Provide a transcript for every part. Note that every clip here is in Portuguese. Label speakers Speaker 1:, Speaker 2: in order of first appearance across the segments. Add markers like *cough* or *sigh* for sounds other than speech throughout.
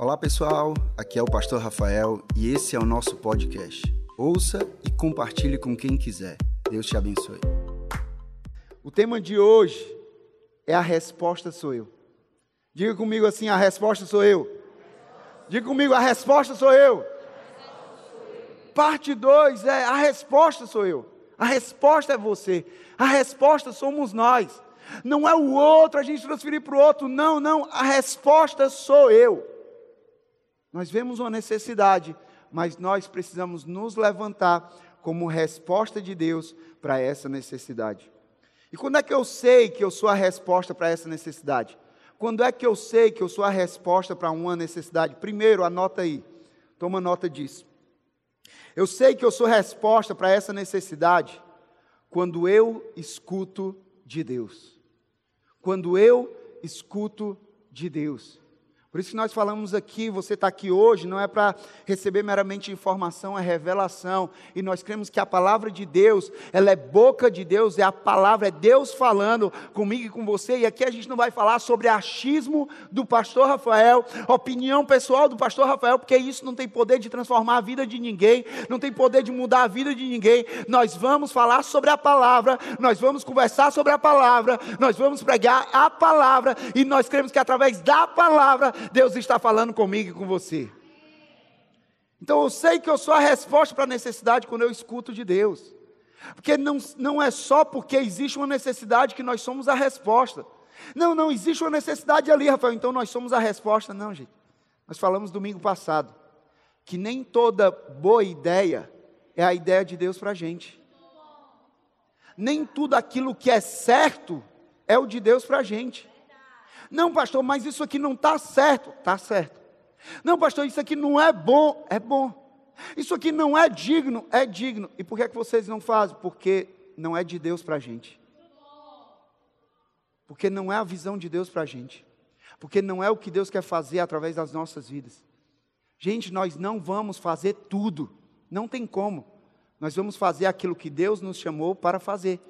Speaker 1: Olá pessoal, aqui é o Pastor Rafael e esse é o nosso podcast. Ouça e compartilhe com quem quiser. Deus te abençoe.
Speaker 2: O tema de hoje é a resposta sou eu. Diga comigo assim: a resposta sou eu. Diga comigo: a resposta sou eu. Parte 2 é a resposta sou eu. A resposta é você. A resposta somos nós. Não é o outro, a gente transferir para o outro. Não, não. A resposta sou eu. Nós vemos uma necessidade, mas nós precisamos nos levantar como resposta de Deus para essa necessidade. E quando é que eu sei que eu sou a resposta para essa necessidade? Quando é que eu sei que eu sou a resposta para uma necessidade? Primeiro, anota aí. Toma nota disso. Eu sei que eu sou resposta para essa necessidade quando eu escuto de Deus. Quando eu escuto de Deus. Por isso que nós falamos aqui, você está aqui hoje, não é para receber meramente informação, é revelação. E nós cremos que a palavra de Deus, ela é boca de Deus, é a palavra, é Deus falando comigo e com você. E aqui a gente não vai falar sobre achismo do pastor Rafael, opinião pessoal do pastor Rafael, porque isso não tem poder de transformar a vida de ninguém, não tem poder de mudar a vida de ninguém. Nós vamos falar sobre a palavra, nós vamos conversar sobre a palavra, nós vamos pregar a palavra, e nós cremos que através da palavra, Deus está falando comigo e com você. Então eu sei que eu sou a resposta para a necessidade quando eu escuto de Deus. Porque não, não é só porque existe uma necessidade que nós somos a resposta. Não, não, existe uma necessidade ali, Rafael, então nós somos a resposta. Não, gente. Nós falamos domingo passado que nem toda boa ideia é a ideia de Deus para a gente. Nem tudo aquilo que é certo é o de Deus para a gente. Não, pastor, mas isso aqui não está certo. Está certo. Não, pastor, isso aqui não é bom. É bom. Isso aqui não é digno. É digno. E por que, é que vocês não fazem? Porque não é de Deus para a gente. Porque não é a visão de Deus para a gente. Porque não é o que Deus quer fazer através das nossas vidas. Gente, nós não vamos fazer tudo. Não tem como. Nós vamos fazer aquilo que Deus nos chamou para fazer.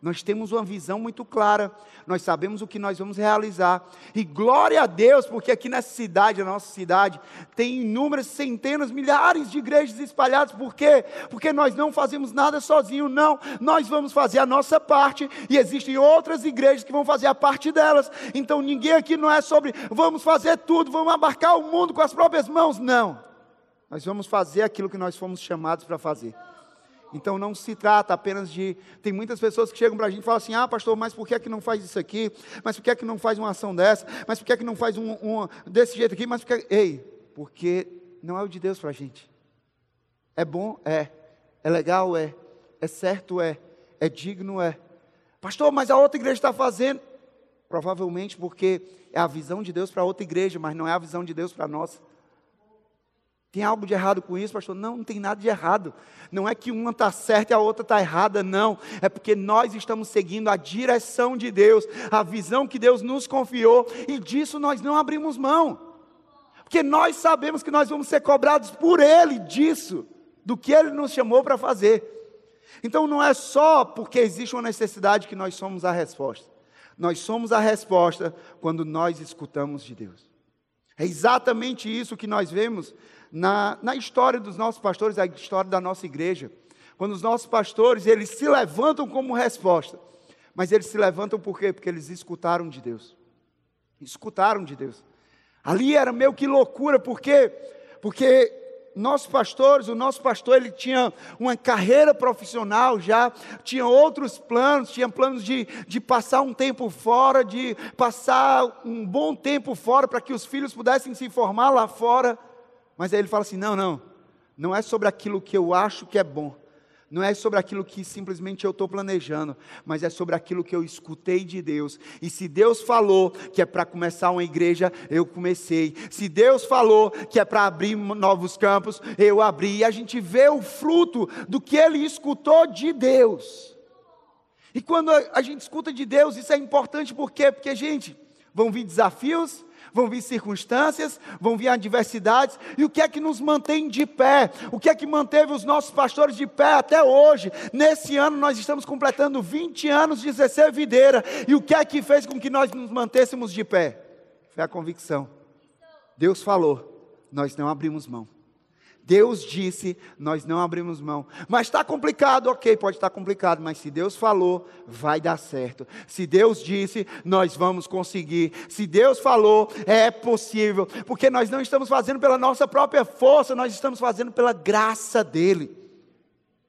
Speaker 2: Nós temos uma visão muito clara, nós sabemos o que nós vamos realizar. E glória a Deus, porque aqui nessa cidade, na nossa cidade, tem inúmeras centenas, milhares de igrejas espalhadas. Por quê? Porque nós não fazemos nada sozinhos, não. Nós vamos fazer a nossa parte e existem outras igrejas que vão fazer a parte delas. Então ninguém aqui não é sobre vamos fazer tudo, vamos abarcar o mundo com as próprias mãos. Não. Nós vamos fazer aquilo que nós fomos chamados para fazer. Então não se trata apenas de. Tem muitas pessoas que chegam para a gente e falam assim: ah, pastor, mas por que é que não faz isso aqui? Mas por que é que não faz uma ação dessa? Mas por que é que não faz um, um desse jeito aqui? Mas por que. Ei, porque não é o de Deus para a gente. É bom? É. É legal? É. É certo? É. É digno? É. Pastor, mas a outra igreja está fazendo. Provavelmente porque é a visão de Deus para outra igreja, mas não é a visão de Deus para a nossa. Tem algo de errado com isso, pastor? Não, não tem nada de errado. Não é que uma está certa e a outra está errada, não. É porque nós estamos seguindo a direção de Deus, a visão que Deus nos confiou, e disso nós não abrimos mão. Porque nós sabemos que nós vamos ser cobrados por Ele disso, do que Ele nos chamou para fazer. Então não é só porque existe uma necessidade que nós somos a resposta. Nós somos a resposta quando nós escutamos de Deus. É exatamente isso que nós vemos na, na história dos nossos pastores, a história da nossa igreja. Quando os nossos pastores, eles se levantam como resposta. Mas eles se levantam por quê? Porque eles escutaram de Deus. Escutaram de Deus. Ali era meio que loucura, por quê? Porque nossos pastores, o nosso pastor, ele tinha uma carreira profissional já, tinha outros planos, tinha planos de, de passar um tempo fora, de passar um bom tempo fora para que os filhos pudessem se formar lá fora. Mas aí ele fala assim: não, não, não é sobre aquilo que eu acho que é bom, não é sobre aquilo que simplesmente eu estou planejando, mas é sobre aquilo que eu escutei de Deus. E se Deus falou que é para começar uma igreja, eu comecei. Se Deus falou que é para abrir novos campos, eu abri. E a gente vê o fruto do que ele escutou de Deus. E quando a gente escuta de Deus, isso é importante por quê? Porque, gente, vão vir desafios, vão vir circunstâncias, vão vir adversidades, e o que é que nos mantém de pé? O que é que manteve os nossos pastores de pé até hoje? Nesse ano nós estamos completando 20 anos de CC Videira, e o que é que fez com que nós nos mantêssemos de pé? Foi a convicção. Deus falou, nós não abrimos mão. Deus disse, nós não abrimos mão. Mas está complicado, ok, pode estar complicado, mas se Deus falou, vai dar certo. Se Deus disse, nós vamos conseguir. Se Deus falou, é possível, porque nós não estamos fazendo pela nossa própria força, nós estamos fazendo pela graça dEle.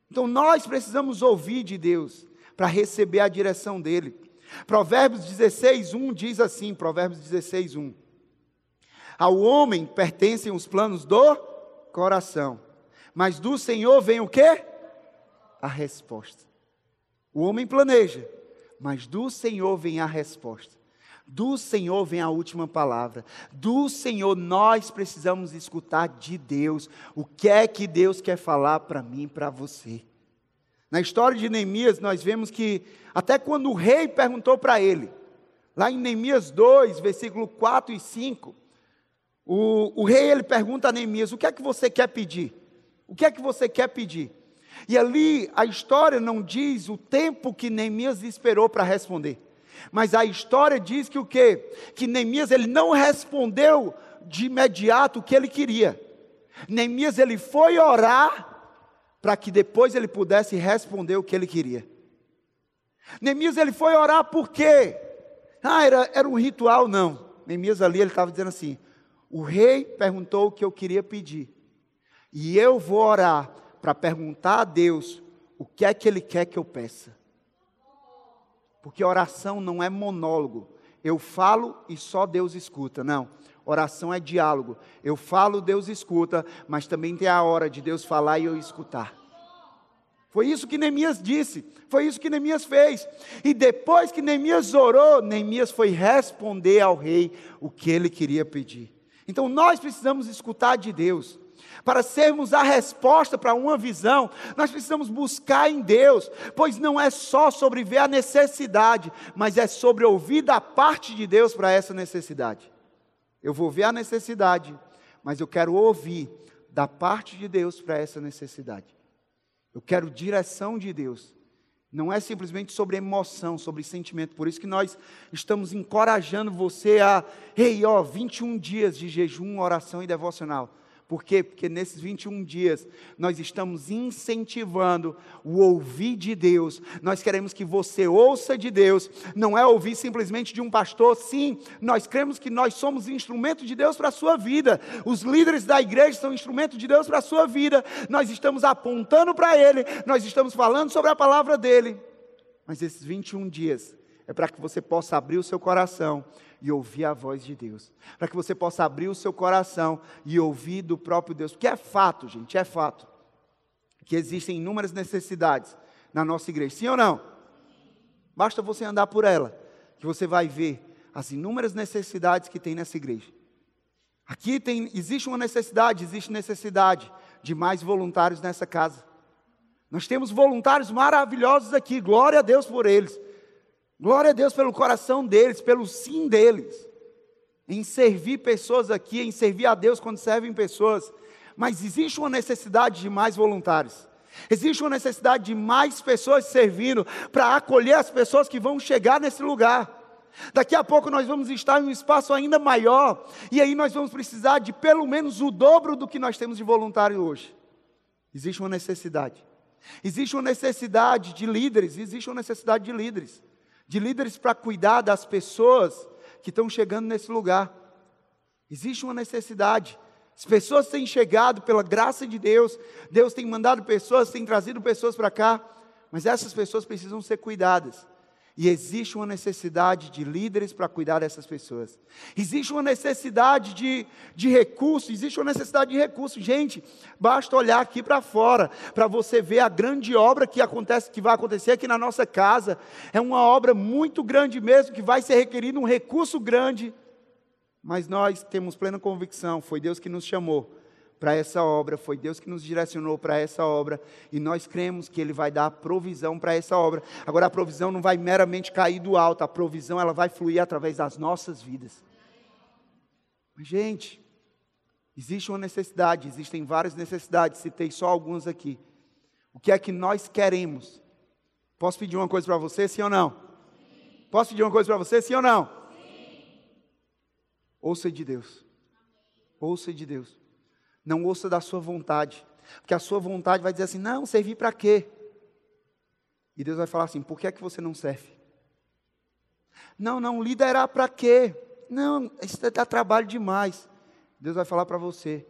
Speaker 2: Então nós precisamos ouvir de Deus para receber a direção dEle. Provérbios 16, 1 diz assim: Provérbios 16, 1. Ao homem pertencem os planos do coração. Mas do Senhor vem o quê? A resposta. O homem planeja, mas do Senhor vem a resposta. Do Senhor vem a última palavra. Do Senhor nós precisamos escutar de Deus. O que é que Deus quer falar para mim para você? Na história de Neemias, nós vemos que, até quando o rei perguntou para ele, lá em Neemias 2, versículo 4 e 5, o, o rei ele pergunta a Neemias: o que é que você quer pedir? O que é que você quer pedir? E ali a história não diz o tempo que Neemias esperou para responder. Mas a história diz que o quê? Que Neemias ele não respondeu de imediato o que ele queria. Neemias ele foi orar para que depois ele pudesse responder o que ele queria. Neemias ele foi orar por quê? Ah, era, era um ritual, não. Neemias ali ele estava dizendo assim: o rei perguntou o que eu queria pedir. E eu vou orar para perguntar a Deus o que é que Ele quer que eu peça. Porque oração não é monólogo. Eu falo e só Deus escuta. Não. Oração é diálogo. Eu falo, Deus escuta, mas também tem a hora de Deus falar e eu escutar. Foi isso que Neemias disse, foi isso que Neemias fez. E depois que Neemias orou, Neemias foi responder ao rei o que ele queria pedir. Então nós precisamos escutar de Deus. Para sermos a resposta para uma visão, nós precisamos buscar em Deus, pois não é só sobre ver a necessidade, mas é sobre ouvir da parte de Deus para essa necessidade. Eu vou ver a necessidade, mas eu quero ouvir da parte de Deus para essa necessidade. Eu quero direção de Deus. Não é simplesmente sobre emoção, sobre sentimento. Por isso que nós estamos encorajando você a, ei, ó, 21 dias de jejum, oração e devocional. Por quê? Porque nesses 21 dias nós estamos incentivando o ouvir de Deus. Nós queremos que você ouça de Deus, não é ouvir simplesmente de um pastor. Sim, nós cremos que nós somos instrumento de Deus para a sua vida. Os líderes da igreja são instrumento de Deus para a sua vida. Nós estamos apontando para Ele, nós estamos falando sobre a palavra dele. Mas esses 21 dias é para que você possa abrir o seu coração e ouvir a voz de Deus. Para que você possa abrir o seu coração e ouvir do próprio Deus. Porque é fato, gente, é fato. Que existem inúmeras necessidades na nossa igreja. Sim ou não? Basta você andar por ela, que você vai ver as inúmeras necessidades que tem nessa igreja. Aqui tem, existe uma necessidade, existe necessidade de mais voluntários nessa casa. Nós temos voluntários maravilhosos aqui, glória a Deus por eles. Glória a Deus pelo coração deles, pelo sim deles, em servir pessoas aqui, em servir a Deus quando servem pessoas. Mas existe uma necessidade de mais voluntários. Existe uma necessidade de mais pessoas servindo para acolher as pessoas que vão chegar nesse lugar. Daqui a pouco nós vamos estar em um espaço ainda maior, e aí nós vamos precisar de pelo menos o dobro do que nós temos de voluntário hoje. Existe uma necessidade. Existe uma necessidade de líderes, existe uma necessidade de líderes de líderes para cuidar das pessoas que estão chegando nesse lugar. Existe uma necessidade. As pessoas têm chegado pela graça de Deus, Deus tem mandado pessoas, tem trazido pessoas para cá, mas essas pessoas precisam ser cuidadas. E existe uma necessidade de líderes para cuidar dessas pessoas. Existe uma necessidade de, de recursos, existe uma necessidade de recursos. Gente, basta olhar aqui para fora, para você ver a grande obra que acontece, que vai acontecer aqui na nossa casa. É uma obra muito grande mesmo, que vai ser requerido um recurso grande. Mas nós temos plena convicção, foi Deus que nos chamou para essa obra, foi Deus que nos direcionou para essa obra, e nós cremos que Ele vai dar provisão para essa obra. Agora, a provisão não vai meramente cair do alto, a provisão ela vai fluir através das nossas vidas. Mas, gente, existe uma necessidade, existem várias necessidades, citei só algumas aqui. O que é que nós queremos? Posso pedir uma coisa para você, sim ou não? Posso pedir uma coisa para você, sim ou não? Sim. Ouça de Deus. Ouça de Deus. Não ouça da sua vontade. Porque a sua vontade vai dizer assim: não, servir para quê? E Deus vai falar assim: por que é que você não serve? Não, não, liderar para quê? Não, isso dá trabalho demais. Deus vai falar para você: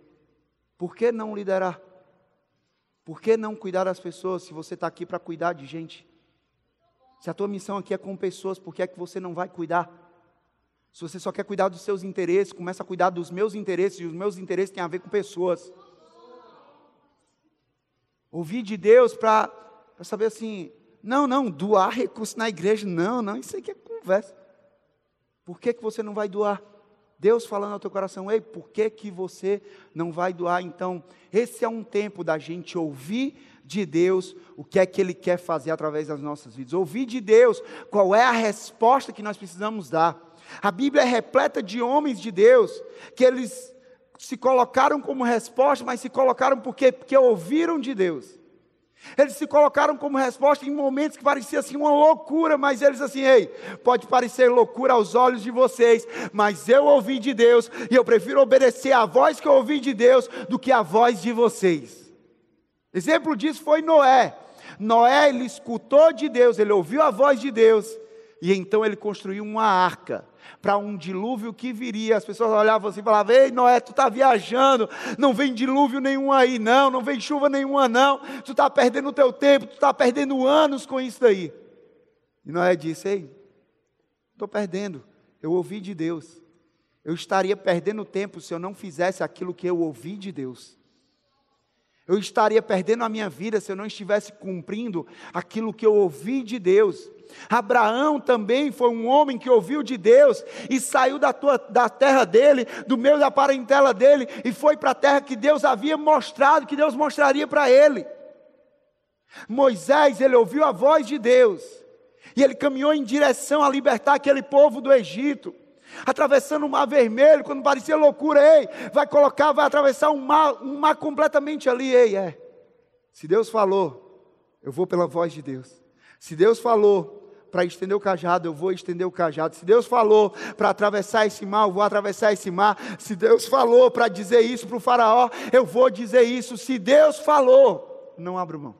Speaker 2: por que não liderar? Por que não cuidar das pessoas se você está aqui para cuidar de gente? Se a tua missão aqui é com pessoas, por que é que você não vai cuidar? Se você só quer cuidar dos seus interesses, começa a cuidar dos meus interesses, e os meus interesses têm a ver com pessoas. Ouvir de Deus para saber assim, não, não, doar recurso na igreja, não, não, isso aqui é conversa. Por que, que você não vai doar? Deus falando ao teu coração, ei, por que, que você não vai doar? Então, esse é um tempo da gente ouvir de Deus o que é que Ele quer fazer através das nossas vidas. Ouvir de Deus qual é a resposta que nós precisamos dar. A Bíblia é repleta de homens de Deus que eles se colocaram como resposta, mas se colocaram por quê? Porque ouviram de Deus. Eles se colocaram como resposta em momentos que parecia assim uma loucura, mas eles assim, ei, pode parecer loucura aos olhos de vocês, mas eu ouvi de Deus e eu prefiro obedecer a voz que eu ouvi de Deus do que a voz de vocês. Exemplo disso foi Noé. Noé ele escutou de Deus, ele ouviu a voz de Deus e então ele construiu uma arca para um dilúvio que viria. As pessoas olhavam assim e falavam: Ei, Noé, tu está viajando, não vem dilúvio nenhum aí, não, não vem chuva nenhuma, não. Tu está perdendo o teu tempo, tu está perdendo anos com isso daí. E Noé disse: Ei, estou perdendo, eu ouvi de Deus. Eu estaria perdendo tempo se eu não fizesse aquilo que eu ouvi de Deus. Eu estaria perdendo a minha vida se eu não estivesse cumprindo aquilo que eu ouvi de Deus. Abraão também foi um homem que ouviu de Deus e saiu da, tua, da terra dele, do meio da parentela dele, e foi para a terra que Deus havia mostrado, que Deus mostraria para ele. Moisés, ele ouviu a voz de Deus, e ele caminhou em direção a libertar aquele povo do Egito atravessando o mar vermelho, quando parecia loucura, ei, vai colocar, vai atravessar um mar, um mar completamente ali, ei, é. Se Deus falou, eu vou pela voz de Deus. Se Deus falou, para estender o cajado, eu vou estender o cajado. Se Deus falou para atravessar esse mar, eu vou atravessar esse mar. Se Deus falou para dizer isso para o Faraó, eu vou dizer isso. Se Deus falou, não abro mão.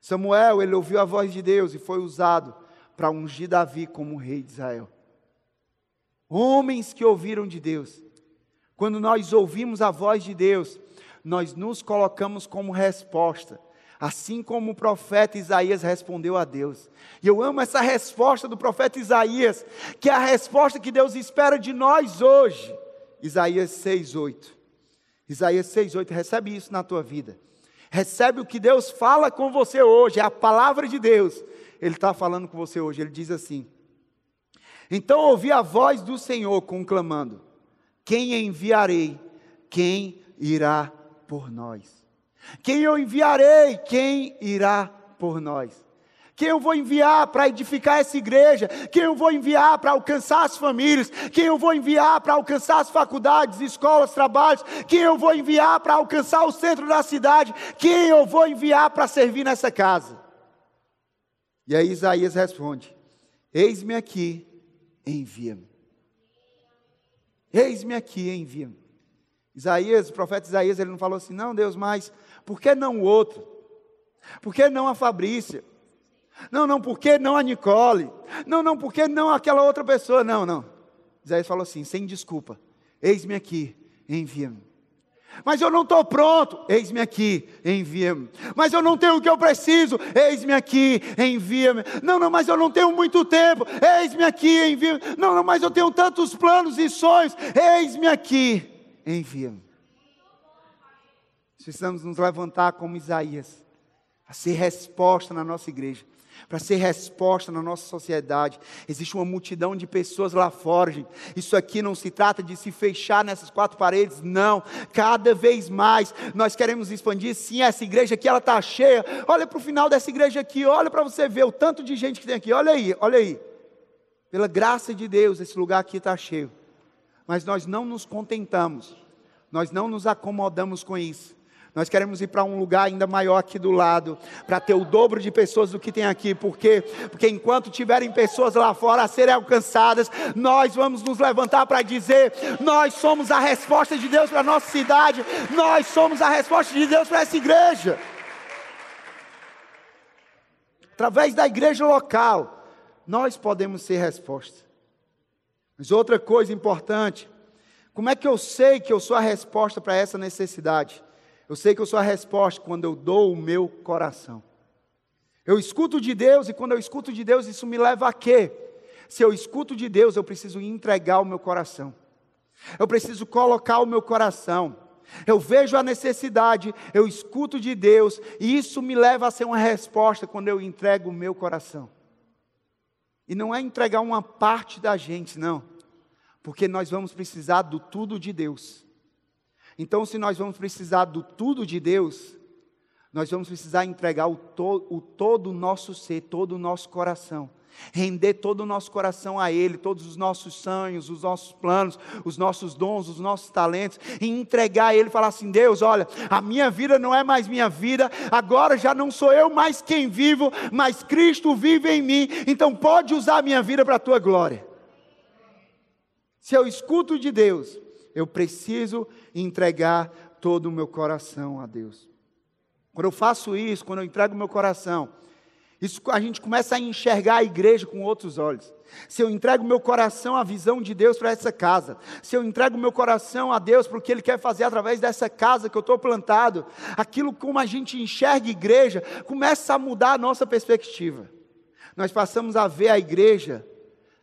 Speaker 2: Samuel, ele ouviu a voz de Deus e foi usado para ungir Davi como rei de Israel. Homens que ouviram de Deus. Quando nós ouvimos a voz de Deus, nós nos colocamos como resposta. Assim como o profeta Isaías respondeu a Deus. E eu amo essa resposta do profeta Isaías, que é a resposta que Deus espera de nós hoje. Isaías 6,8. Isaías 6,8, recebe isso na tua vida. Recebe o que Deus fala com você hoje, é a palavra de Deus. Ele está falando com você hoje. Ele diz assim: Então ouvi a voz do Senhor conclamando: Quem enviarei? Quem irá por nós? Quem eu enviarei? Quem irá por nós? Quem eu vou enviar para edificar essa igreja? Quem eu vou enviar para alcançar as famílias? Quem eu vou enviar para alcançar as faculdades, escolas, trabalhos? Quem eu vou enviar para alcançar o centro da cidade? Quem eu vou enviar para servir nessa casa? E aí Isaías responde: Eis-me aqui, envia-me. Eis-me aqui, envia-me. Isaías, o profeta Isaías, ele não falou assim, não, Deus, mas por que não o outro? Por que não a Fabrícia? Não, não, por que não a Nicole? Não, não, por que não aquela outra pessoa? Não, não. Isaías falou assim, sem desculpa: Eis-me aqui, envia-me. Mas eu não estou pronto, eis-me aqui, envia-me. Mas eu não tenho o que eu preciso, eis-me aqui, envia-me. Não, não, mas eu não tenho muito tempo, eis-me aqui, envia-me. Não, não, mas eu tenho tantos planos e sonhos, eis-me aqui, envia-me. Precisamos nos levantar como Isaías, para ser resposta na nossa igreja, para ser resposta na nossa sociedade. Existe uma multidão de pessoas lá fora, gente. Isso aqui não se trata de se fechar nessas quatro paredes, não. Cada vez mais nós queremos expandir. Sim, essa igreja aqui ela está cheia. Olha para o final dessa igreja aqui, olha para você ver o tanto de gente que tem aqui. Olha aí, olha aí. Pela graça de Deus, esse lugar aqui está cheio. Mas nós não nos contentamos, nós não nos acomodamos com isso Nós queremos ir para um lugar ainda maior aqui do lado, para ter o dobro de pessoas do que tem aqui. Por quê? Porque enquanto tiverem pessoas lá fora a serem alcançadas, nós vamos nos levantar para dizer: nós somos a resposta de Deus para a nossa cidade, nós somos a resposta de Deus para essa igreja. Através da igreja local, nós podemos ser resposta. Mas outra coisa importante, como é que eu sei que eu sou a resposta para essa necessidade? Eu sei que eu sou a resposta quando eu dou o meu coração. Eu escuto de Deus e quando eu escuto de Deus, isso me leva a quê? Se eu escuto de Deus, eu preciso entregar o meu coração. Eu preciso colocar o meu coração. Eu vejo a necessidade, eu escuto de Deus, e isso me leva a ser uma resposta quando eu entrego o meu coração. E não é entregar uma parte da gente, não. Porque nós vamos precisar do tudo de Deus. Então, se nós vamos precisar do tudo de Deus, nós vamos precisar entregar o, to, o todo o nosso ser, todo o nosso coração. Render todo o nosso coração a Ele, todos os nossos sonhos, os nossos planos, os nossos dons, os nossos talentos, e entregar a Ele, falar assim: Deus, olha, a minha vida não é mais minha vida, agora já não sou eu mais quem vivo, mas Cristo vive em mim, então pode usar a minha vida para a tua glória. Se eu escuto de Deus, eu preciso entregar todo o meu coração a Deus. Quando eu faço isso, quando eu entrego o meu coração, isso a gente começa a enxergar a igreja com outros olhos. Se eu entrego meu coração à visão de Deus para essa casa, se eu entrego meu coração a Deus para o que Ele quer fazer através dessa casa que eu estou plantado, aquilo como a gente enxerga a igreja, começa a mudar a nossa perspectiva. Nós passamos a ver a igreja,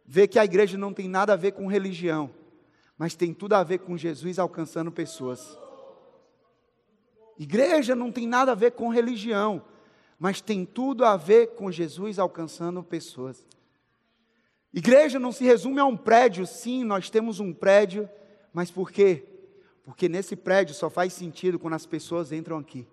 Speaker 2: ver que a igreja não tem nada a ver com religião, mas tem tudo a ver com Jesus alcançando pessoas. Igreja não tem nada a ver com religião mas tem tudo a ver com Jesus alcançando pessoas. Igreja não se resume a um prédio, sim, nós temos um prédio, mas por quê? Porque nesse prédio só faz sentido quando as pessoas entram aqui.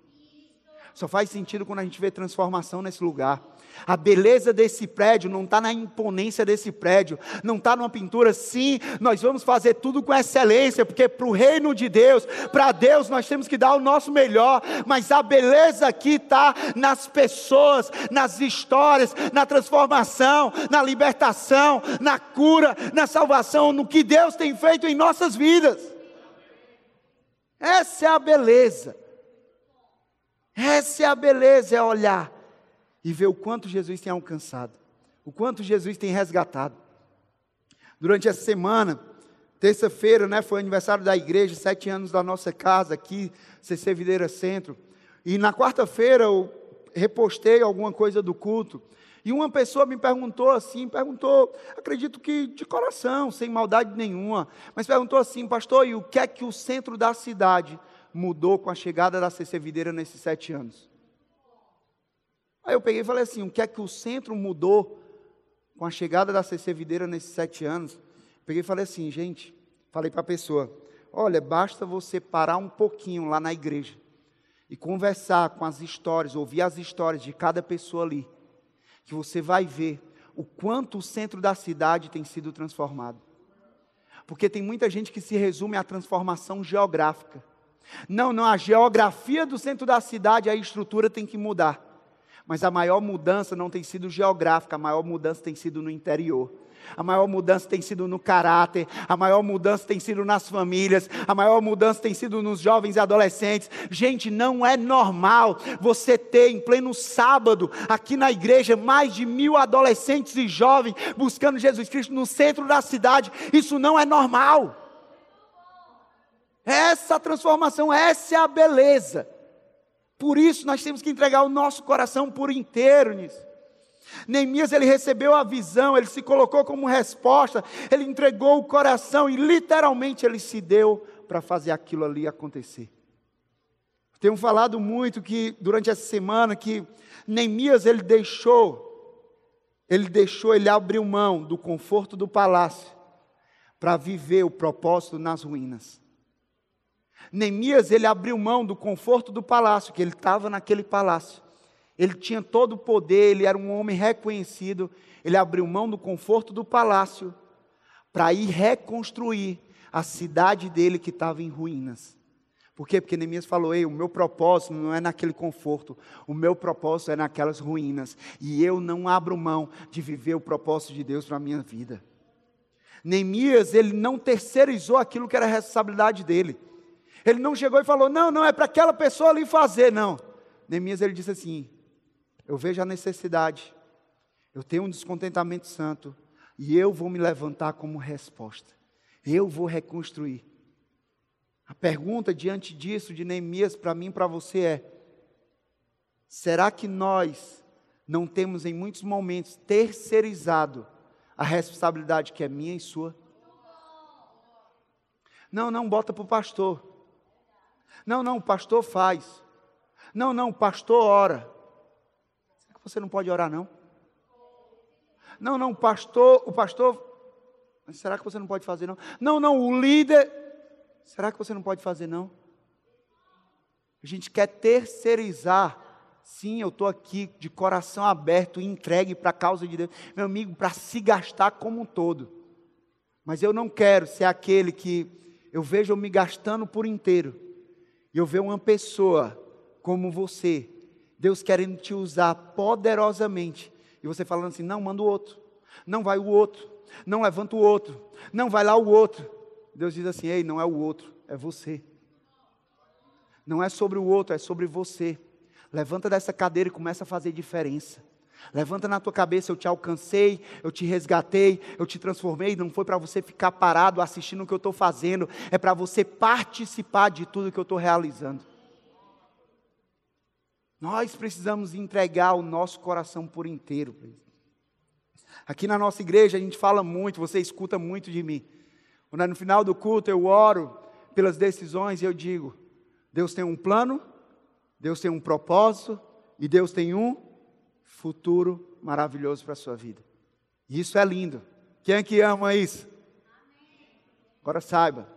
Speaker 2: Só faz sentido quando a gente vê transformação nesse lugar. A beleza desse prédio não está na imponência desse prédio, não está numa pintura. Sim, nós vamos fazer tudo com excelência, porque para o reino de Deus, para Deus, nós temos que dar o nosso melhor. Mas a beleza aqui está nas pessoas, nas histórias, na transformação, na libertação, na cura, na salvação, no que Deus tem feito em nossas vidas. Essa é a beleza. Essa é a beleza, é olhar e ver o quanto Jesus tem alcançado, o quanto Jesus tem resgatado. Durante essa semana, terça-feira, né, foi aniversário da igreja, sete anos da nossa casa aqui, CC Videira Centro. E na quarta-feira eu repostei alguma coisa do culto. E uma pessoa me perguntou assim, perguntou, acredito que de coração, sem maldade nenhuma, mas perguntou assim, pastor, e o que é que o centro da cidade mudou com a chegada da CC Videira nesses sete anos? Aí eu peguei e falei assim: o que é que o centro mudou com a chegada da CC Videira nesses sete anos? Peguei e falei assim, gente, falei para a pessoa: olha, basta você parar um pouquinho lá na igreja e conversar com as histórias, ouvir as histórias de cada pessoa ali, que você vai ver o quanto o centro da cidade tem sido transformado. Porque tem muita gente que se resume à transformação geográfica. Não, não, a geografia do centro da cidade, a estrutura tem que mudar. Mas a maior mudança não tem sido geográfica, a maior mudança tem sido no interior. A maior mudança tem sido no caráter, a maior mudança tem sido nas famílias, a maior mudança tem sido nos jovens e adolescentes. Gente, não é normal você ter em pleno sábado, aqui na igreja, mais de mil adolescentes e jovens buscando Jesus Cristo no centro da cidade. Isso não é normal. Essa transformação, essa é a beleza. Por isso nós temos que entregar o nosso coração por inteiro nisso. Neemias ele recebeu a visão, ele se colocou como resposta, ele entregou o coração e literalmente ele se deu para fazer aquilo ali acontecer. Tenho falado muito que durante essa semana que Neemias ele deixou, ele deixou, ele abriu mão do conforto do palácio para viver o propósito nas ruínas. Neemias, ele abriu mão do conforto do palácio, que ele estava naquele palácio. Ele tinha todo o poder, ele era um homem reconhecido. Ele abriu mão do conforto do palácio para ir reconstruir a cidade dele que estava em ruínas. Por quê? Porque Neemias falou: Ei, o meu propósito não é naquele conforto, o meu propósito é naquelas ruínas. E eu não abro mão de viver o propósito de Deus para a minha vida. Neemias, ele não terceirizou aquilo que era responsabilidade dele. Ele não chegou e falou: Não, não, é para aquela pessoa ali fazer, não. Neemias, ele disse assim: Eu vejo a necessidade, eu tenho um descontentamento santo, e eu vou me levantar como resposta. Eu vou reconstruir. A pergunta diante disso, de Neemias, para mim e para você é: será que nós não temos em muitos momentos terceirizado a responsabilidade que é minha e sua? Não, não, bota para o pastor. Não, não, o pastor faz. Não, não, o pastor ora. Será que você não pode orar, não? Não, não, o pastor, o pastor. Será que você não pode fazer, não? Não, não, o líder. Será que você não pode fazer, não? A gente quer terceirizar. Sim, eu estou aqui de coração aberto, entregue para a causa de Deus, meu amigo, para se gastar como um todo. Mas eu não quero ser aquele que eu vejo me gastando por inteiro, e eu vejo uma pessoa como você, Deus querendo te usar poderosamente, e você falando assim: não, manda o outro, não vai o outro, não levanta o outro, não vai lá o outro. Deus diz assim: ei, não é o outro, é você. Não é sobre o outro, é sobre você. Levanta dessa cadeira e começa a fazer diferença. Levanta na tua cabeça, eu te alcancei, eu te resgatei, eu te transformei. Não foi para você ficar parado assistindo o que eu estou fazendo, é para você participar de tudo que eu estou realizando. Nós precisamos entregar o nosso coração por inteiro. Aqui na nossa igreja a gente fala muito, você escuta muito de mim. É no final do culto eu oro pelas decisões e eu digo: Deus tem um plano, Deus tem um propósito e Deus tem um futuro maravilhoso para a sua vida. Isso é lindo. Quem é que ama isso? Agora saiba: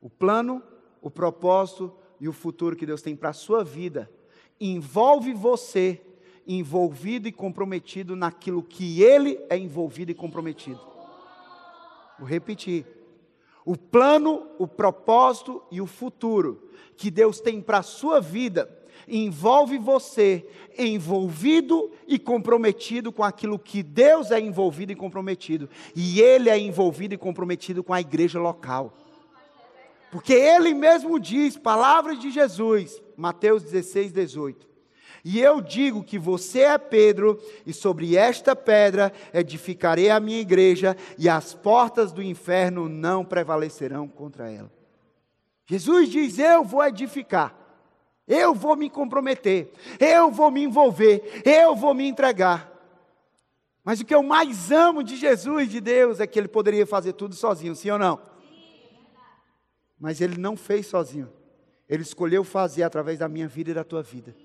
Speaker 2: o plano, o propósito e o futuro que Deus tem para a sua vida envolve você envolvido e comprometido naquilo que Ele é envolvido e comprometido. Vou repetir o plano, o propósito e o futuro que Deus tem para a sua vida envolve você envolvido e comprometido com aquilo que Deus é envolvido e comprometido, e Ele é envolvido e comprometido com a igreja local. Porque Ele mesmo diz, palavras de Jesus, Mateus 16, 18. E eu digo que você é Pedro, e sobre esta pedra edificarei a minha igreja, e as portas do inferno não prevalecerão contra ela. Jesus diz: Eu vou edificar, eu vou me comprometer, eu vou me envolver, eu vou me entregar. Mas o que eu mais amo de Jesus, de Deus, é que ele poderia fazer tudo sozinho, sim ou não? Mas ele não fez sozinho. Ele escolheu fazer através da minha vida e da tua vida.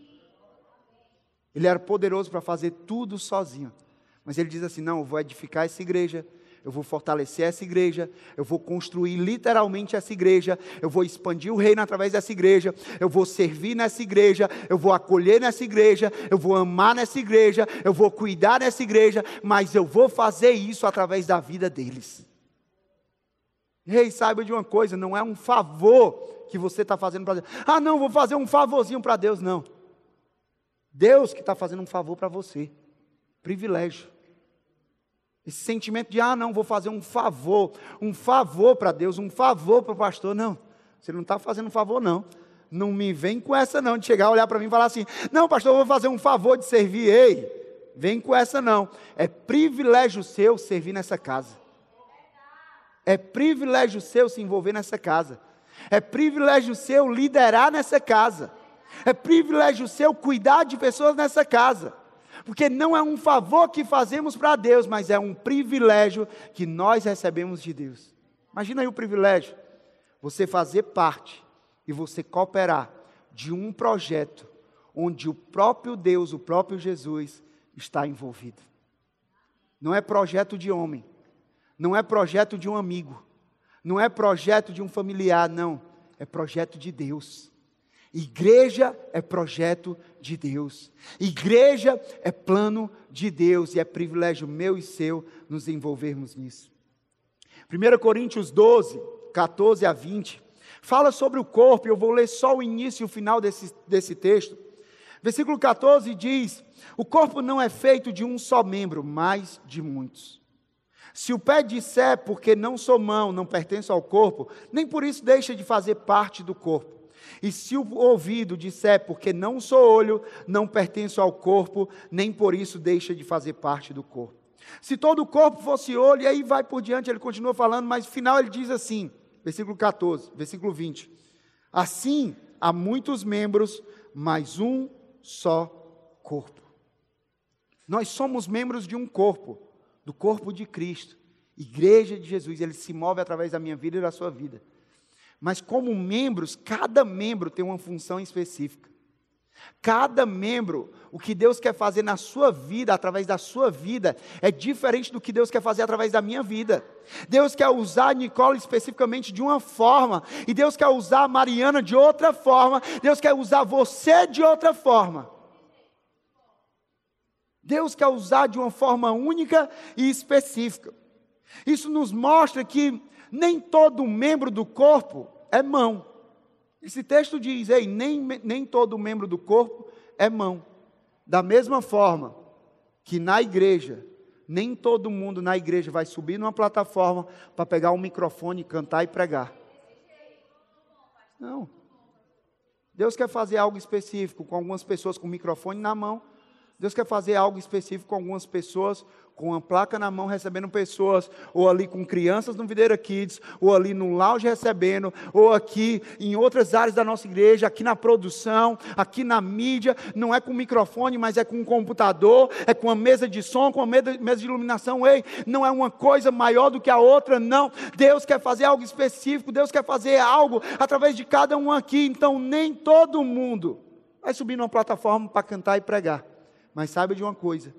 Speaker 2: Ele era poderoso para fazer tudo sozinho. Mas ele diz assim: não, eu vou edificar essa igreja, eu vou fortalecer essa igreja, eu vou construir literalmente essa igreja, eu vou expandir o reino através dessa igreja, eu vou servir nessa igreja, eu vou acolher nessa igreja, eu vou amar nessa igreja, eu vou cuidar nessa igreja, mas eu vou fazer isso através da vida deles. Ei, saiba de uma coisa: não é um favor que você está fazendo para Deus. Ah, não, vou fazer um favorzinho para Deus, não. Deus que está fazendo um favor para você. Privilégio. Esse sentimento de, ah, não, vou fazer um favor, um favor para Deus, um favor para o pastor. Não, você não está fazendo um favor, não. Não me vem com essa, não, de chegar, olhar para mim e falar assim: não, pastor, eu vou fazer um favor de servir. Ei, vem com essa, não. É privilégio seu servir nessa casa. É privilégio seu se envolver nessa casa. É privilégio seu liderar nessa casa. É privilégio seu cuidar de pessoas nessa casa. Porque não é um favor que fazemos para Deus, mas é um privilégio que nós recebemos de Deus. Imagina aí o privilégio. Você fazer parte e você cooperar de um projeto onde o próprio Deus, o próprio Jesus está envolvido. Não é projeto de homem, não é projeto de um amigo, não é projeto de um familiar, não, é projeto de Deus. Igreja é projeto de Deus. Igreja é plano de Deus e é privilégio meu e seu nos envolvermos nisso. 1 Coríntios 12, 14 a 20, Fala sobre o corpo, eu vou ler só o início e o final desse, desse texto. Versículo 14 diz: O corpo não é feito de um só membro, mas de muitos. Se o pé disser, porque não sou mão, não pertenço ao corpo, nem por isso deixa de fazer parte do corpo. E se o ouvido disser, porque não sou olho, não pertenço ao corpo, nem por isso deixa de fazer parte do corpo. Se todo o corpo fosse olho, e aí vai por diante, ele continua falando, mas no final ele diz assim, versículo 14, versículo 20: Assim há muitos membros, mas um só corpo. Nós somos membros de um corpo do corpo de Cristo, igreja de Jesus, ele se move através da minha vida e da sua vida. Mas como membros, cada membro tem uma função específica. Cada membro, o que Deus quer fazer na sua vida, através da sua vida, é diferente do que Deus quer fazer através da minha vida. Deus quer usar Nicole especificamente de uma forma, e Deus quer usar Mariana de outra forma, Deus quer usar você de outra forma. Deus quer usar de uma forma única e específica. Isso nos mostra que nem todo membro do corpo é mão. Esse texto diz: ei, nem, nem todo membro do corpo é mão. Da mesma forma que na igreja, nem todo mundo na igreja vai subir numa plataforma para pegar um microfone, cantar e pregar. Não. Deus quer fazer algo específico com algumas pessoas com microfone na mão Deus quer fazer algo específico com algumas pessoas, com uma placa na mão recebendo pessoas, ou ali com crianças no Videira Kids, ou ali no lounge recebendo, ou aqui em outras áreas da nossa igreja, aqui na produção, aqui na mídia, não é com microfone, mas é com um computador, é com uma mesa de som, com uma mesa de iluminação, ei, não é uma coisa maior do que a outra, não. Deus quer fazer algo específico, Deus quer fazer algo através de cada um aqui, então nem todo mundo vai subir numa plataforma para cantar e pregar. Mas saiba de uma coisa: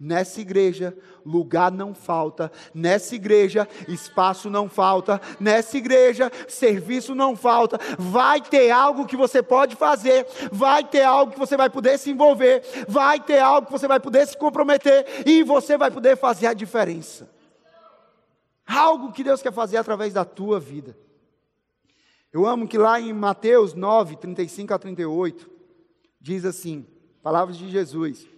Speaker 2: nessa igreja, lugar não falta, nessa igreja, espaço não falta, nessa igreja, serviço não falta. Vai ter algo que você pode fazer, vai ter algo que você vai poder se envolver, vai ter algo que você vai poder se comprometer e você vai poder fazer a diferença. Algo que Deus quer fazer através da tua vida. Eu amo que lá em Mateus 9, 35 a 38, diz assim: palavras de Jesus.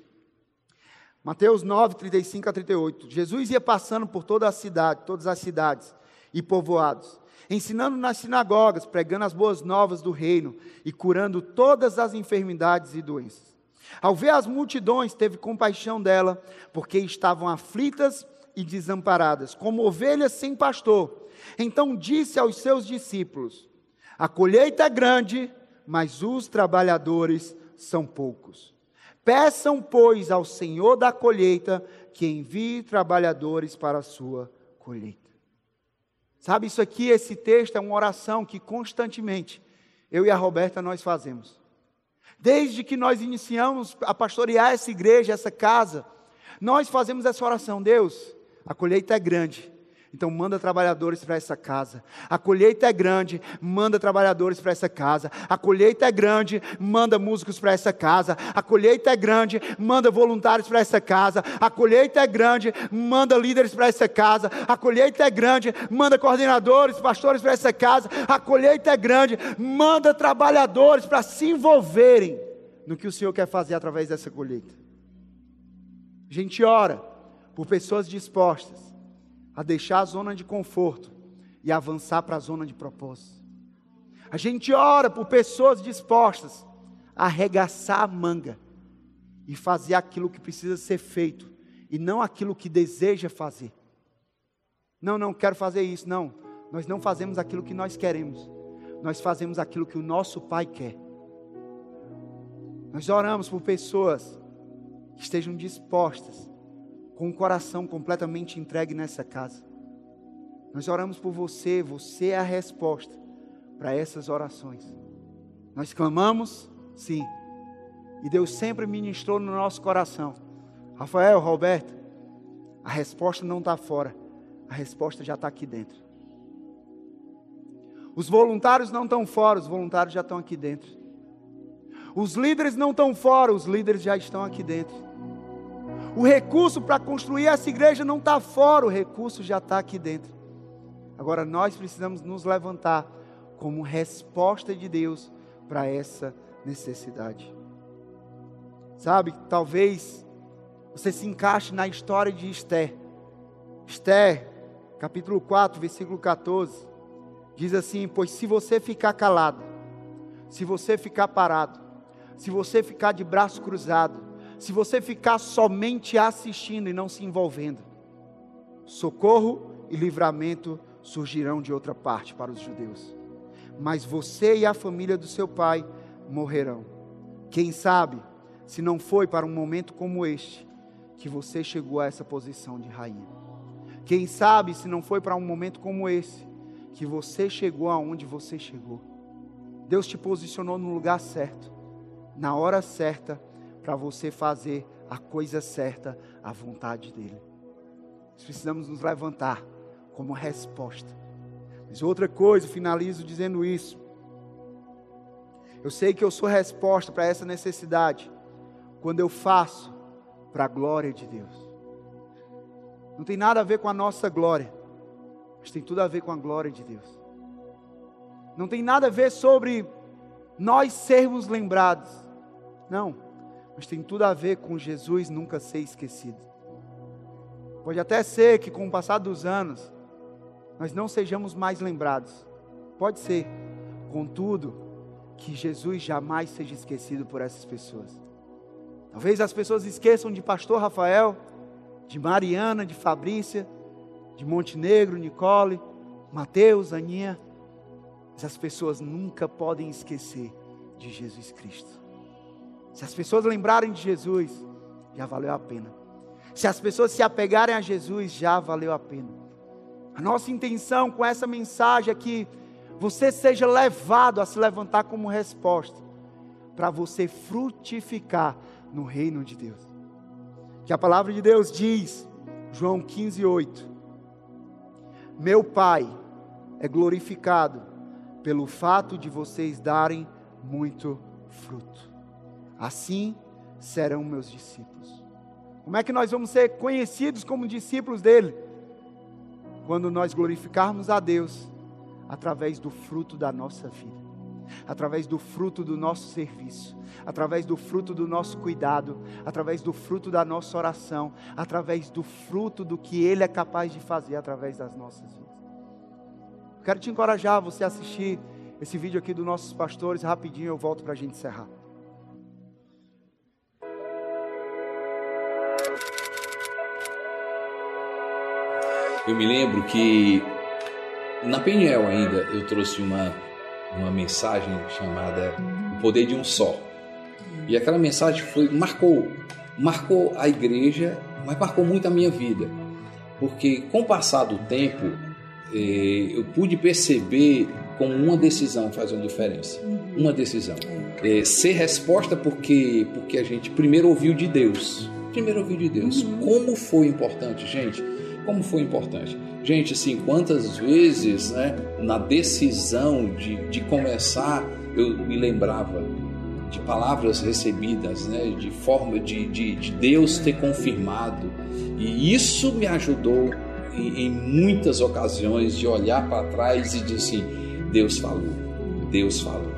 Speaker 2: Mateus 9, 35 a 38. Jesus ia passando por toda a cidade, todas as cidades e povoados, ensinando nas sinagogas, pregando as boas novas do reino e curando todas as enfermidades e doenças. Ao ver as multidões, teve compaixão dela, porque estavam aflitas e desamparadas, como ovelhas sem pastor. Então disse aos seus discípulos: A colheita é grande, mas os trabalhadores são poucos. Peçam, pois, ao Senhor da colheita que envie trabalhadores para a sua colheita. Sabe, isso aqui, esse texto é uma oração que constantemente eu e a Roberta nós fazemos. Desde que nós iniciamos a pastorear essa igreja, essa casa, nós fazemos essa oração. Deus, a colheita é grande, então manda trabalhadores para essa casa. A colheita é grande, manda trabalhadores para essa casa. A colheita é grande, manda músicos para essa casa. A colheita é grande, manda voluntários para essa casa. A colheita é grande, manda líderes para essa casa. A colheita é grande, manda coordenadores, pastores para essa casa. A colheita é grande, manda trabalhadores para se envolverem no que o Senhor quer fazer através dessa colheita. A gente ora por pessoas dispostas a deixar a zona de conforto e avançar para a zona de propósito. A gente ora por pessoas dispostas a arregaçar a manga e fazer aquilo que precisa ser feito e não aquilo que deseja fazer. Não, não quero fazer isso, não. Nós não fazemos aquilo que nós queremos. Nós fazemos aquilo que o nosso Pai quer. Nós oramos por pessoas que estejam dispostas com o coração completamente entregue nessa casa. Nós oramos por você, você é a resposta para essas orações. Nós clamamos, sim, e Deus sempre ministrou no nosso coração. Rafael, Roberto, a resposta não está fora, a resposta já está aqui dentro. Os voluntários não estão fora, os voluntários já estão aqui dentro. Os líderes não estão fora, os líderes já estão aqui dentro. O recurso para construir essa igreja não está fora, o recurso já está aqui dentro. Agora nós precisamos nos levantar como resposta de Deus para essa necessidade. Sabe, talvez você se encaixe na história de Esther. Esther, capítulo 4, versículo 14, diz assim: Pois se você ficar calado, se você ficar parado, se você ficar de braço cruzado, se você ficar somente assistindo e não se envolvendo, socorro e livramento surgirão de outra parte para os judeus. Mas você e a família do seu pai morrerão. Quem sabe, se não foi para um momento como este, que você chegou a essa posição de rainha. Quem sabe, se não foi para um momento como esse, que você chegou aonde você chegou. Deus te posicionou no lugar certo, na hora certa, para você fazer a coisa certa, a vontade dEle. Nós precisamos nos levantar como resposta. Mas outra coisa, finalizo dizendo isso. Eu sei que eu sou resposta para essa necessidade quando eu faço para a glória de Deus. Não tem nada a ver com a nossa glória, mas tem tudo a ver com a glória de Deus. Não tem nada a ver sobre nós sermos lembrados. Não, mas tem tudo a ver com Jesus nunca ser esquecido. Pode até ser que com o passar dos anos nós não sejamos mais lembrados. Pode ser. Contudo, que Jesus jamais seja esquecido por essas pessoas. Talvez as pessoas esqueçam de Pastor Rafael, de Mariana, de Fabrícia, de Montenegro, Nicole, Mateus, Aninha. Mas as pessoas nunca podem esquecer de Jesus Cristo. Se as pessoas lembrarem de Jesus, já valeu a pena. Se as pessoas se apegarem a Jesus, já valeu a pena. A nossa intenção com essa mensagem é que você seja levado a se levantar como resposta para você frutificar no reino de Deus. Que a palavra de Deus diz, João 15, 8: Meu Pai é glorificado pelo fato de vocês darem muito fruto. Assim serão meus discípulos. Como é que nós vamos ser conhecidos como discípulos dele? Quando nós glorificarmos a Deus através do fruto da nossa vida, através do fruto do nosso serviço, através do fruto do nosso cuidado, através do fruto da nossa oração, através do fruto do que Ele é capaz de fazer através das nossas vidas. Quero te encorajar a você assistir esse vídeo aqui dos nossos pastores, rapidinho eu volto para a gente encerrar.
Speaker 3: Eu me lembro que na Peniel ainda eu trouxe uma, uma mensagem chamada O Poder de um Só. E aquela mensagem foi marcou, marcou a igreja, mas marcou muito a minha vida. Porque com o passar do tempo, eh, eu pude perceber como uma decisão faz uma diferença. Uma decisão. Eh, ser resposta porque, porque a gente primeiro ouviu de Deus. Primeiro ouviu de Deus. Como foi importante, gente como foi importante. Gente, assim, quantas vezes, né, na decisão de, de começar, eu me lembrava de palavras recebidas, né, de forma de, de, de Deus ter confirmado, e isso me ajudou em, em muitas ocasiões de olhar para trás e dizer assim: Deus falou, Deus falou,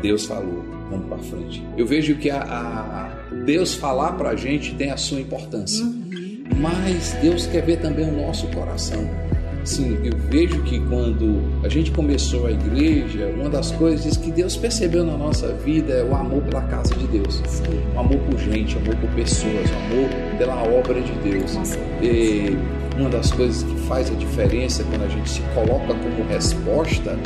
Speaker 3: Deus falou, vamos para frente. Eu vejo que a, a Deus falar para a gente tem a sua importância. Mas Deus quer ver também o nosso coração. Sim, eu vejo que quando a gente começou a igreja, uma das coisas que Deus percebeu na nossa vida é o amor pela casa de Deus, o amor por gente, o amor por pessoas, o amor pela obra de Deus. E uma das coisas que faz a diferença quando a gente se coloca como resposta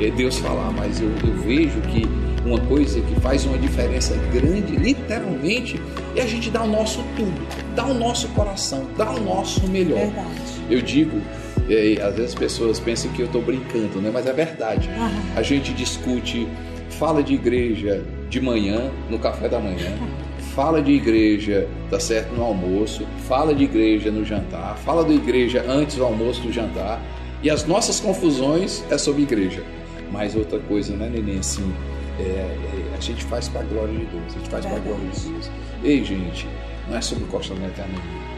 Speaker 3: é Deus falar, mas eu, eu vejo que uma coisa que faz uma diferença grande, literalmente, é a gente dar o nosso tudo, dar o nosso coração, dar o nosso melhor. Verdade. Eu digo, é, às vezes as pessoas pensam que eu estou brincando, né? mas é verdade. A gente discute, fala de igreja de manhã, no café da manhã. *laughs* Fala de igreja, tá certo, no almoço, fala de igreja no jantar, fala de igreja antes do almoço do jantar, e as nossas confusões é sobre igreja. Mas outra coisa, né, neném, assim, é, é, a gente faz para a glória de Deus. A gente faz para a glória de Deus. Ei, gente, não é sobre Costa Meta, não.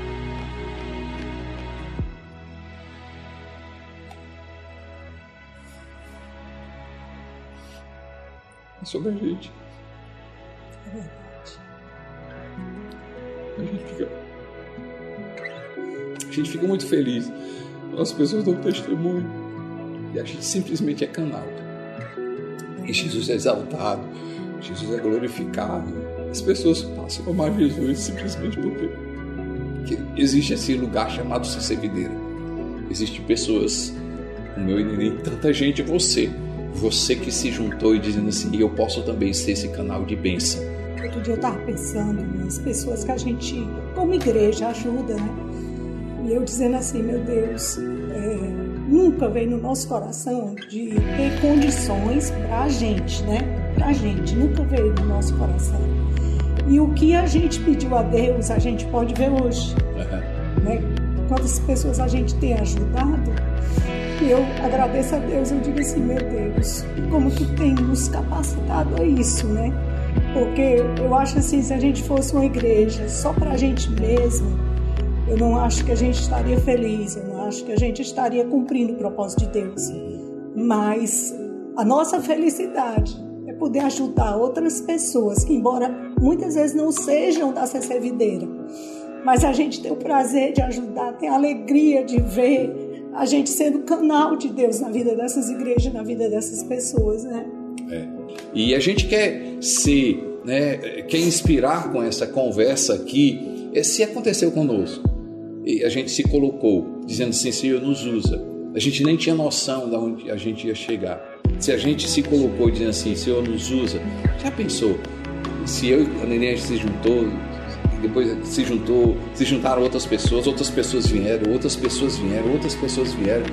Speaker 3: é sobre a gente.
Speaker 4: É verdade.
Speaker 3: A gente fica. A gente fica muito feliz. As pessoas dão testemunho. E a gente simplesmente é canal. E Jesus é exaltado. Jesus é glorificado. As pessoas passam a amar Jesus simplesmente porque, existe esse lugar chamado Videira. Existem pessoas, como eu e nem tanta gente, você. Você que se juntou e dizendo assim, eu posso também ser esse canal de bênção
Speaker 4: Outro dia eu estava pensando nas pessoas que a gente, como igreja, ajuda, né? E eu dizendo assim, meu Deus, é, nunca veio no nosso coração de ter condições para a gente, né? Para a gente, nunca veio no nosso coração. E o que a gente pediu a Deus, a gente pode ver hoje. Uhum. Né? Quantas pessoas a gente tem ajudado, eu agradeço a Deus, eu digo assim, meu Deus, como tu tem nos capacitado a isso, né? Porque eu acho assim, se a gente fosse uma igreja só para a gente mesmo, eu não acho que a gente estaria feliz, eu acho que a gente estaria cumprindo o propósito de Deus. Mas a nossa felicidade é poder ajudar outras pessoas que, embora muitas vezes não sejam da CC Videira, mas a gente tem o prazer de ajudar, tem a alegria de ver a gente sendo canal de Deus na vida dessas igrejas, na vida dessas pessoas, né?
Speaker 3: É. E a gente quer ser, né, quer inspirar com essa conversa aqui, é, se aconteceu conosco, e a gente se colocou dizendo assim, Senhor, nos usa. A gente nem tinha noção de onde a gente ia chegar. Se a gente se colocou dizendo assim, Senhor, nos usa, já pensou? Se eu e a Neném se juntou, depois se juntou, se juntaram outras pessoas, outras pessoas vieram, outras pessoas vieram, outras pessoas vieram.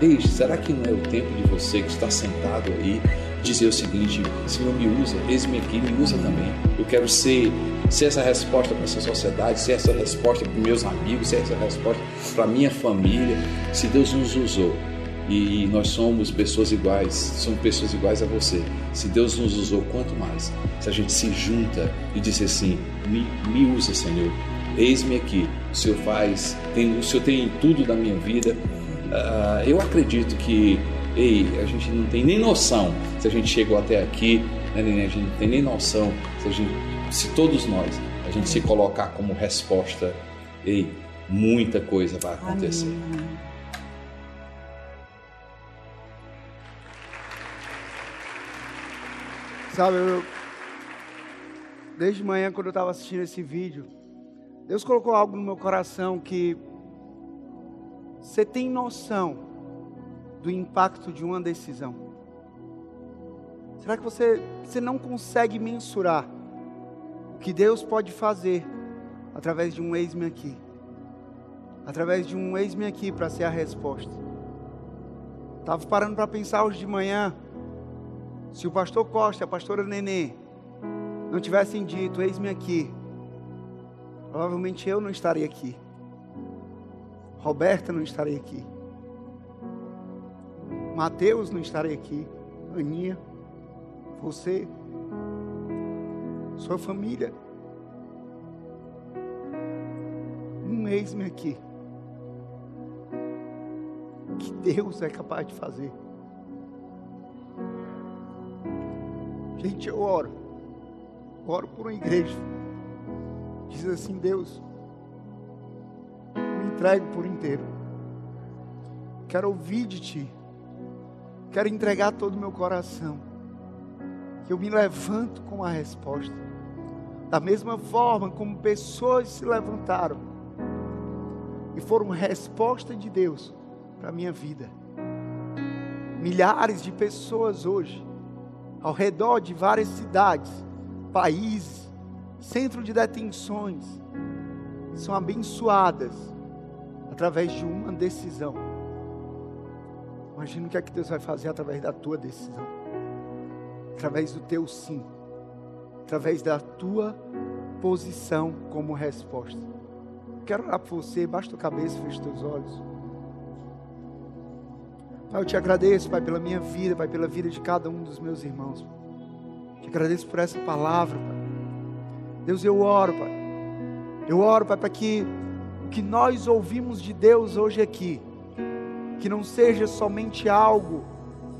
Speaker 3: Ei, será que não é o tempo de você que está sentado aí dizer o seguinte: Senhor, me usa, eis-me aqui, me usa também. Eu quero ser, ser essa resposta para essa sociedade, ser essa resposta para meus amigos, ser essa resposta para minha família. Se Deus nos usou e nós somos pessoas iguais, somos pessoas iguais a você. Se Deus nos usou, quanto mais? Se a gente se junta e diz assim: me, me usa, Senhor, eis-me aqui. O Senhor faz, tem, o Senhor tem tudo da minha vida. Uh, eu acredito que Ei, a gente não tem nem noção se a gente chegou até aqui, né, A gente não tem nem noção se, a gente, se todos nós a gente se colocar como resposta, ei, muita coisa vai acontecer. Amém.
Speaker 2: Sabe, eu, desde manhã, quando eu estava assistindo esse vídeo, Deus colocou algo no meu coração que você tem noção do impacto de uma decisão? Será que você, você não consegue mensurar o que Deus pode fazer através de um ex-me aqui? Através de um ex-me aqui para ser a resposta. Estava parando para pensar hoje de manhã. Se o pastor Costa a pastora Nenê não tivessem dito, eis-me aqui, provavelmente eu não estaria aqui. Roberta não estaria aqui. Mateus não estarei aqui, Aninha, você, sua família. Um eis-me aqui. Que Deus é capaz de fazer. Gente, eu oro. Oro por uma igreja. Diz assim, Deus, me entrego por inteiro. Quero ouvir de Ti. Quero entregar todo o meu coração. Que eu me levanto com a resposta. Da mesma forma como pessoas se levantaram e foram resposta de Deus para a minha vida. Milhares de pessoas hoje, ao redor de várias cidades, países, centro de detenções, são abençoadas através de uma decisão Imagina o que é que Deus vai fazer através da tua decisão, através do teu sim, através da tua posição como resposta. Quero orar por você, baixa tua cabeça, fecha teus olhos. Pai, eu te agradeço, Pai, pela minha vida, Pai, pela vida de cada um dos meus irmãos. Te agradeço por essa palavra, Pai. Deus, eu oro, Pai. Eu oro, Pai, para que o que nós ouvimos de Deus hoje aqui, que não seja somente algo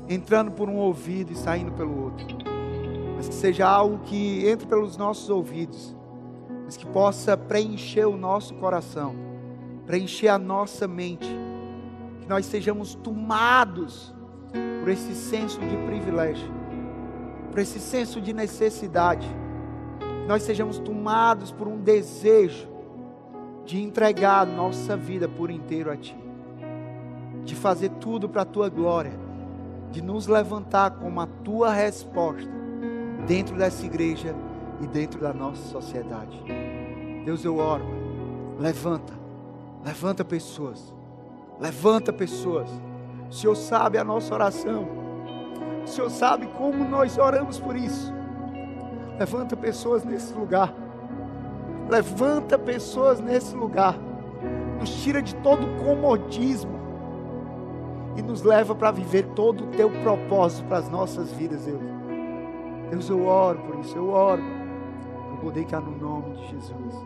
Speaker 2: entrando por um ouvido e saindo pelo outro, mas que seja algo que entre pelos nossos ouvidos, mas que possa preencher o nosso coração, preencher a nossa mente, que nós sejamos tomados por esse senso de privilégio, por esse senso de necessidade, que nós sejamos tomados por um desejo de entregar a nossa vida por inteiro a Ti, de fazer tudo para a Tua glória, de nos levantar como a Tua resposta dentro dessa igreja e dentro da nossa sociedade. Deus, eu oro, levanta, levanta pessoas, levanta pessoas. O Senhor sabe a nossa oração, o Senhor sabe como nós oramos por isso. Levanta pessoas nesse lugar. Levanta pessoas nesse lugar. Nos tira de todo comodismo. E nos leva para viver todo o teu propósito para as nossas vidas, Deus. Deus, eu oro por isso, eu oro. Por poder cá no nome de Jesus.